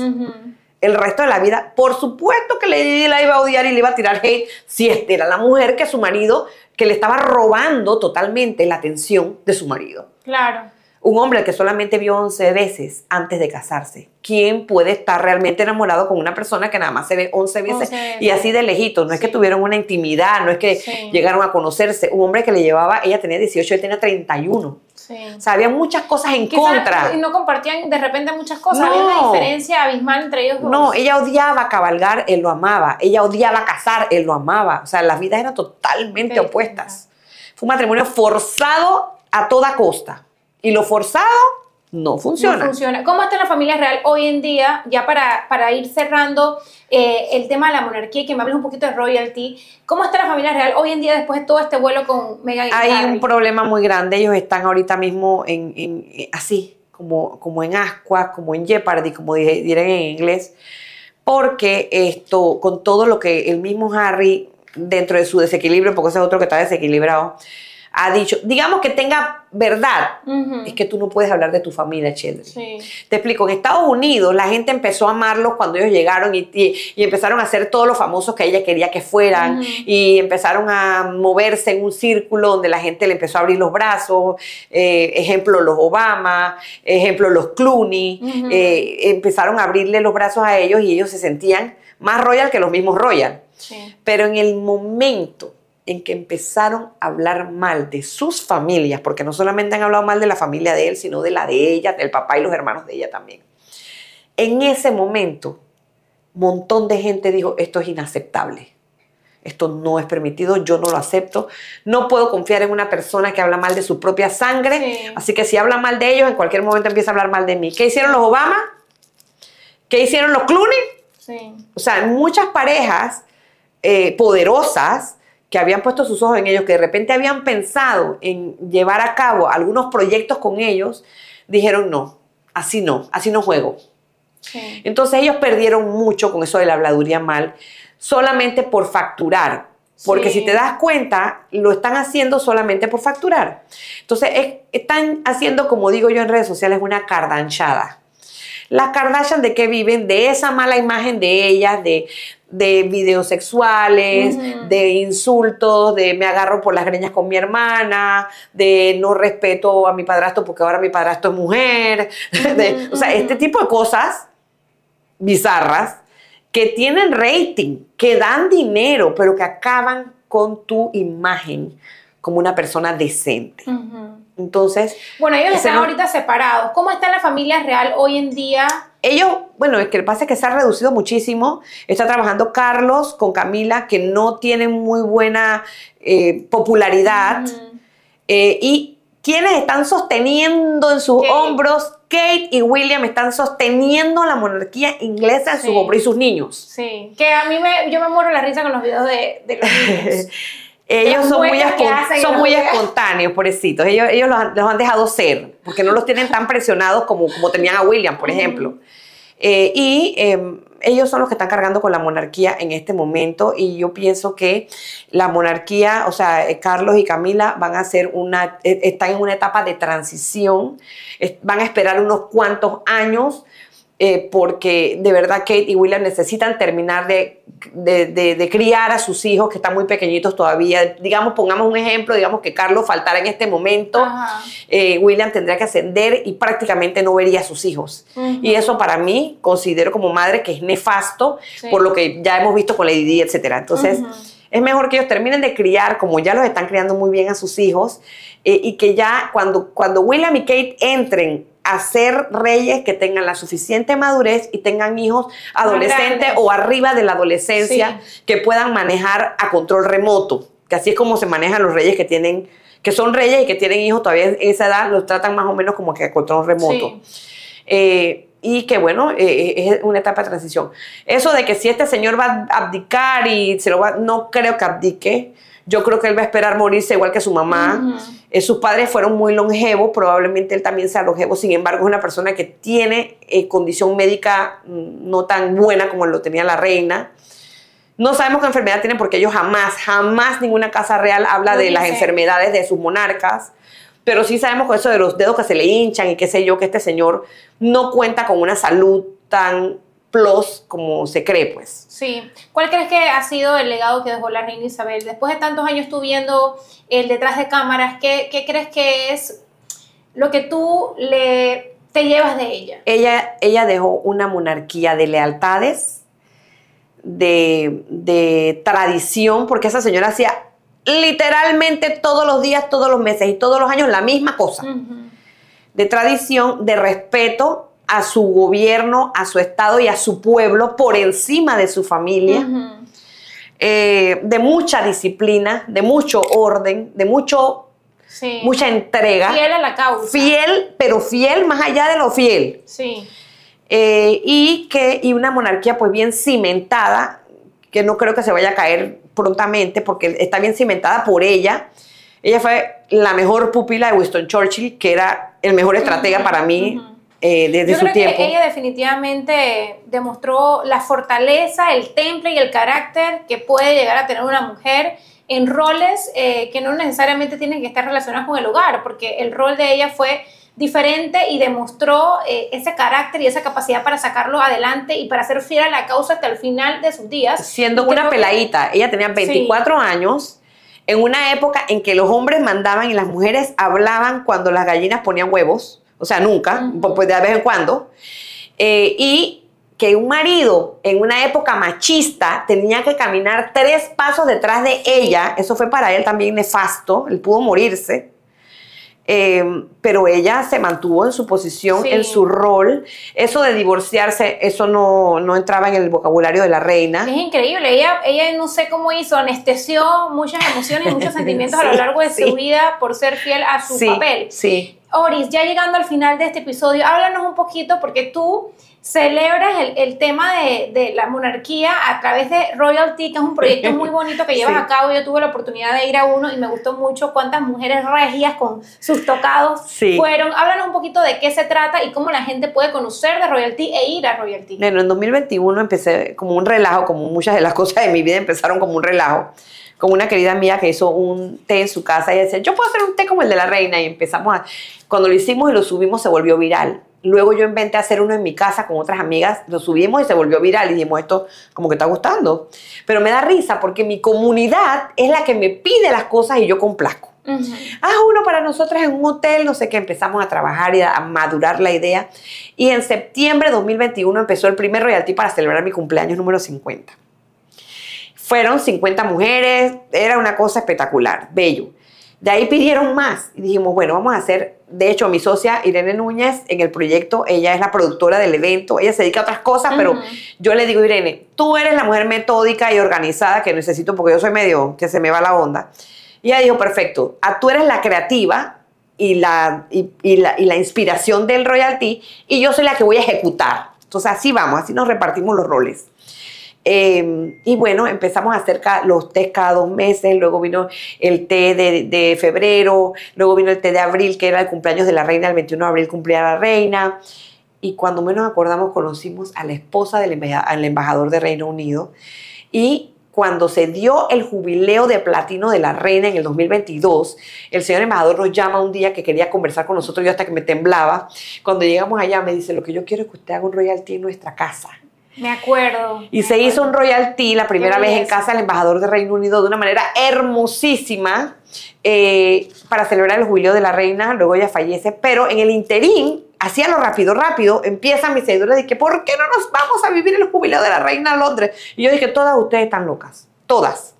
el resto de la vida, por supuesto que Lady la iba a odiar y le iba a tirar hate si este era la mujer que su marido, que le estaba robando totalmente la atención de su marido.
Claro.
Un hombre que solamente vio 11 veces antes de casarse. ¿Quién puede estar realmente enamorado con una persona que nada más se ve 11 veces, y así de lejito? No es que tuvieron una intimidad, no es que llegaron a conocerse. Un hombre que le llevaba, ella tenía 18, él tenía 31. O sea, había muchas cosas en contra.
Y no compartían de repente muchas cosas. Había una diferencia abismal entre ellos dos.
No, ella odiaba cabalgar, él lo amaba. Ella odiaba casar, él lo amaba. O sea, las vidas eran totalmente opuestas. Fue un matrimonio forzado a toda costa. Y lo forzado no funciona.
No funciona. ¿Cómo está la familia real hoy en día? Ya para, para ir cerrando eh, el tema de la monarquía y que me hables un poquito de royalty. ¿Cómo está la familia real hoy en día después de todo este vuelo con Meghan y
Hay un problema muy grande. Ellos están ahorita mismo en, en así, como, como en ascuas, como en jeopardy, como dirán en inglés, porque esto, con todo lo que el mismo Harry, dentro de su desequilibrio, porque ese es otro que está desequilibrado, ha dicho, digamos que tenga verdad, es que tú no puedes hablar de tu familia.
Sí.
Te explico, en Estados Unidos la gente empezó a amarlos cuando ellos llegaron y, y- y empezaron a hacer todos los famosos que ella quería que fueran y empezaron a moverse en un círculo donde la gente le empezó a abrir los brazos, eh, ejemplo los Obama, ejemplo los Clooney, eh, empezaron a abrirle los brazos a ellos y ellos se sentían más royal que los mismos royal.
Sí.
Pero en el momento en que empezaron a hablar mal de sus familias, porque no solamente han hablado mal de la familia de él, sino de la de ella, del papá y los hermanos de ella también. En ese momento, montón de gente dijo, esto es inaceptable. Esto no es permitido, yo no lo acepto. No puedo confiar en una persona que habla mal de su propia sangre.
Sí.
Así que si habla mal de ellos, en cualquier momento empieza a hablar mal de mí. ¿Qué hicieron los Obama? ¿Qué hicieron los Clooney?
Sí.
O sea, muchas parejas eh, poderosas que habían puesto sus ojos en ellos, que de repente habían pensado en llevar a cabo algunos proyectos con ellos, dijeron no, así no, así no juego.
Sí.
Entonces ellos perdieron mucho con eso de la habladuría mal, solamente por facturar. Porque
Sí.
si te das cuenta, lo están haciendo solamente por facturar. Entonces es- están haciendo, como digo yo en redes sociales, una cardanchada. Las Kardashian de qué viven? De esa mala imagen de ellas, de, de videos sexuales, de insultos, de me agarro por las greñas con mi hermana, de no respeto a mi padrastro porque ahora mi padrastro es mujer. de- o sea, este tipo de cosas bizarras que tienen rating, que dan dinero, pero que acaban con tu imagen como una persona decente. Entonces,
Bueno, ellos están
no-
ahorita separados. ¿Cómo está la familia real hoy en día?
ellos, bueno, es que el pasa es que se ha reducido muchísimo. Está trabajando Carlos con Camila, que no tienen muy buena eh, popularidad. Eh, y quienes están sosteniendo en sus
Kate.
hombros, Kate y William están sosteniendo la monarquía inglesa en sus hombros y sus niños.
Sí. Que a mí me, yo me muero la risa con los videos de, de los niños.
Ellos son muy, son muy espontáneos, pobrecitos. Ellos, ellos los, han, los han dejado ser, porque no los tienen tan presionados como, como tenían a William, por ejemplo. Eh, y eh, ellos son los que están cargando con la monarquía en este momento y yo pienso que la monarquía, o sea, eh, Carlos y Camila van a hacer una, eh, están en una etapa de transición, van a esperar unos cuantos años eh, porque de verdad Kate y William necesitan terminar de, de- de- de criar a sus hijos que están muy pequeñitos todavía. Digamos, pongamos un ejemplo, digamos que Carlos faltara en este momento, eh, William tendría que ascender y prácticamente no vería a sus hijos. Y eso para mí considero como madre que es nefasto
Sí.
por lo que ya hemos visto con Lady Di, etcétera. Entonces, es mejor que ellos terminen de criar, como ya los están criando muy bien a sus hijos, eh, y que ya cuando, cuando William y Kate entren a ser reyes, que tengan la suficiente madurez y tengan hijos adolescentes o arriba de la adolescencia que puedan manejar a control remoto, que así es como se manejan los reyes que tienen que son reyes y que tienen hijos todavía en esa edad, los tratan más o menos como que a control remoto.
Sí.
Eh, y que bueno, eh, es una etapa de transición. Eso de que si este señor va a abdicar y se lo va, no creo que abdique. Yo creo que él va a esperar morirse igual que su mamá. Eh, sus padres fueron muy longevos, probablemente él también sea longevo, sin embargo es una persona que tiene eh, condición médica mm, no tan buena como lo tenía la reina. No sabemos qué enfermedad tiene porque ellos jamás, jamás ninguna casa real habla de las enfermedades de sus monarcas. Pero sí sabemos con eso de los dedos que se le hinchan y qué sé yo, que este señor no cuenta con una salud tan plus como se cree, pues.
Sí. ¿Cuál crees que ha sido el legado que dejó la reina Isabel? Después de tantos años tú viendo el detrás de cámaras, ¿qué, qué crees que es lo que tú le, te llevas de ella?
Ella, ella dejó una monarquía de lealtades, de, de tradición, porque esa señora hacía literalmente todos los días, todos los meses y todos los años la misma cosa. De tradición, de respeto a su gobierno, a su estado y a su pueblo por encima de su familia. Eh, de mucha disciplina, de mucho orden, de mucho,
Sí.
mucha entrega.
Fiel a la causa.
Fiel, pero fiel más allá de lo fiel.
Sí.
Eh, y, que, y una monarquía pues bien cimentada, que no creo que se vaya a caer prontamente porque está bien cimentada por ella. Ella fue la mejor pupila de Winston Churchill, que era el mejor estratega para mí. Eh, desde
Yo
su
creo
tiempo.
que ella definitivamente demostró la fortaleza, el temple y el carácter que puede llegar a tener una mujer en roles eh, que no necesariamente tienen que estar relacionados con el hogar, porque el rol de ella fue diferente y demostró eh, ese carácter y esa capacidad para sacarlo adelante y para ser fiel a la causa hasta el final de sus días.
Siendo una peladita, ella tenía 24 años, en una época en que los hombres mandaban y las mujeres hablaban cuando las gallinas ponían huevos, o sea, nunca, pues de vez en cuando, eh, y que un marido en una época machista tenía que caminar tres pasos detrás de ella, eso fue para él también nefasto, él pudo morirse eh, pero ella se mantuvo en su posición, en su rol. Eso de divorciarse, eso no, no, entraba en el vocabulario de la reina.
Es increíble, ella, ella no sé cómo hizo, anestesió muchas emociones, muchos sentimientos a lo largo de su vida por ser fiel a su papel.
Sí.
Oris, ya llegando al final de este episodio, háblanos un poquito porque tú celebras el, tema de, la monarquía a través de Royalty, que es un proyecto muy bonito que llevas a cabo. Yo tuve la oportunidad de ir a uno y me gustó mucho cuántas mujeres regias con sus tocados fueron. Háblanos un poquito de qué se trata y cómo la gente puede conocer de Royalty e ir a Royalty.
Bueno, en 2021 empecé como un relajo, como muchas de las cosas de mi vida empezaron como un relajo con una querida mía que hizo un té en su casa y decía, yo puedo hacer un té como el de la reina y empezamos a, cuando lo hicimos y lo subimos se volvió viral. Luego yo inventé hacer uno en mi casa con otras amigas, lo subimos y se volvió viral y dijimos esto como que está gustando. Pero me da risa porque mi comunidad es la que me pide las cosas y yo complazco. Haz uno para nosotros en un hotel, no sé qué, empezamos a trabajar y a madurar la idea. Y en septiembre de 2021 empezó el primer royalty para celebrar mi cumpleaños número 50. Fueron 50 mujeres, era una cosa espectacular, bello. De ahí pidieron más y dijimos, bueno, vamos a hacer, de hecho, mi socia Irene Núñez en el proyecto, ella es la productora del evento, ella se dedica a otras cosas, pero yo le digo, Irene, tú eres la mujer metódica y organizada que necesito porque yo soy medio que se me va la onda. Y ella dijo, perfecto, a, tú eres la creativa y la, y, la, y la inspiración del royalty y yo soy la que voy a ejecutar. Entonces así vamos, así nos repartimos los roles. Em, y bueno, empezamos a hacer los test cada dos meses, luego vino el té de, febrero, luego vino el té de abril, que era el cumpleaños de la reina, el 21 de abril cumplía la reina. Y cuando menos acordamos, conocimos a la esposa del embajador de Reino Unido. Y cuando se dio el jubileo de platino de la reina en el 2022, el señor embajador nos llama un día que quería conversar con nosotros, yo hasta que me temblaba. Cuando llegamos allá me dice, lo que yo quiero es que usted haga un royalty en nuestra casa.
Me acuerdo.
Y se hizo un royalty la primera vez en casa del embajador de Reino Unido de una manera hermosísima eh, para celebrar el jubileo de la reina. Luego ella fallece, pero en el interín, hacía lo rápido, rápido, empiezan mis seguidores de que, ¿por qué no nos vamos a vivir el jubileo de la reina a Londres? Y yo dije, todas ustedes están locas, todas.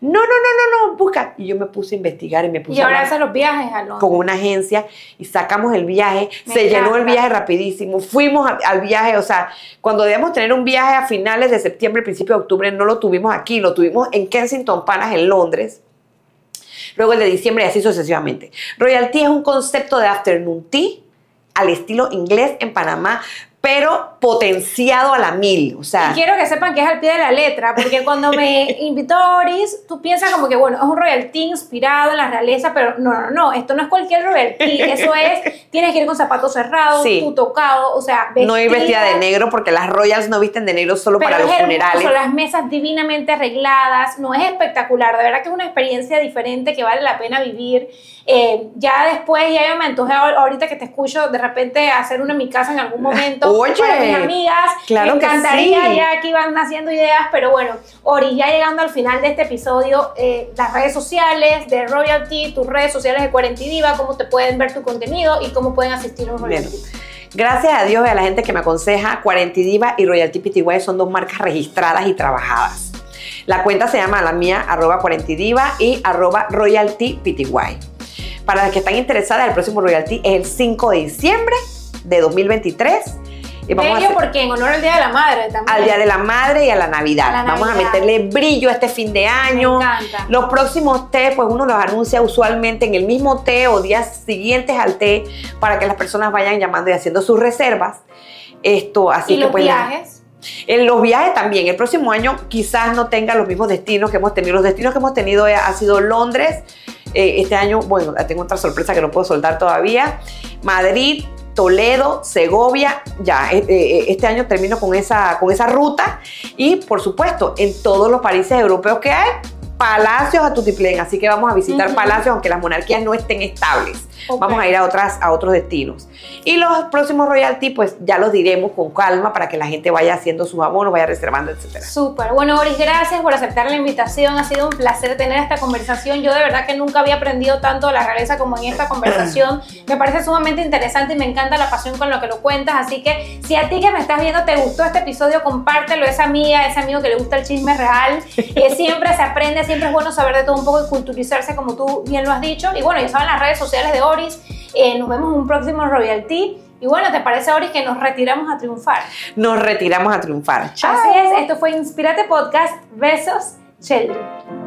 No, no, no, no, no, busca. Y yo me puse a investigar y me puse
y ahora hacen los viajes a Londres.
Con una agencia y sacamos el viaje. se llenó el viaje rapidísimo. Fuimos al viaje, o sea, cuando debíamos tener un viaje a finales de septiembre, principio de octubre, no lo tuvimos aquí, lo tuvimos en Kensington Panas, en Londres. Luego el de diciembre y así sucesivamente. Royalty es un concepto de afternoon tea al estilo inglés en Panamá, pero potenciado a la mil. O sea.
Y quiero que sepan que es al pie de la letra, porque cuando me invitó Oris, tú piensas como que, bueno, es un royalty inspirado en la realeza, pero no, no, no, esto no es cualquier royalty, eso es, tienes que ir con zapatos cerrados, tu tocado, o sea,
vestida. No ir vestida de negro, porque las royals no visten de negro solo para los funerales.
Son las mesas divinamente arregladas, no es espectacular, de verdad que es una experiencia diferente que vale la pena vivir. Eh, ya después, ya yo me antojé ahorita que te escucho de repente hacer una en mi casa en algún momento
Oye,
para mis amigas. Claro me encantaría, ya aquí van haciendo ideas, pero bueno, Ori, ya llegando al final de este episodio, eh, las redes sociales de Royalty, tus redes sociales de Cuarentidiva, cómo te pueden ver tu contenido y cómo pueden asistir a un Royalty.
Gracias a Dios y a la gente que me aconseja, Cuarentidiva y Royalty PTY son dos marcas registradas y trabajadas. La cuenta se llama la mía, arroba Cuarentidiva y arroba Royalty PTY. Para las que están interesadas, el próximo Royalty es el 5 de diciembre de 2023
porque en honor al Día de la Madre también.
Al Día de la Madre y a la Navidad. Vamos a meterle brillo a este fin de año.
Me encanta.
Los próximos té, pues uno los anuncia usualmente en el mismo té o días siguientes al té para que las personas vayan llamando y haciendo sus reservas. Esto, así
¿Y
que
los
pues,
viajes?
En los viajes también. El próximo año quizás no tenga los mismos destinos que hemos tenido. Los destinos que hemos tenido ha sido Londres. Eh, este año, bueno, tengo otra sorpresa que no puedo soltar todavía. Madrid, Toledo, Segovia, ya eh, eh, este año termino con esa, con esa ruta y por supuesto en todos los países europeos que hay, palacios a Tutiplén, así que vamos a visitar palacios aunque las monarquías no estén estables.
Ok.
Vamos a ir a otras a otros destinos. Y los próximos royalty pues ya los diremos con calma para que la gente vaya haciendo sus abonos, vaya reservando, etcétera.
Súper. Bueno, Boris, gracias por aceptar la invitación. Ha sido un placer tener esta conversación. Yo de verdad que nunca había aprendido tanto de la realeza como en esta conversación. Me parece sumamente interesante y me encanta la pasión con lo que lo cuentas. Así que si a ti que me estás viendo te gustó este episodio, compártelo. Esa amiga, ese amigo que le gusta el chisme real. Eh, siempre se aprende, siempre es bueno saber de todo un poco y culturizarse como tú bien lo has dicho. Y bueno, ya saben las redes sociales de Oris. Eh, nos vemos en un próximo Royalty. Y bueno, ¿te parece, Oris, que nos retiramos a triunfar?
Nos retiramos a triunfar. Chao.
Así es, esto fue Inspírate Podcast. Besos, Sheldon.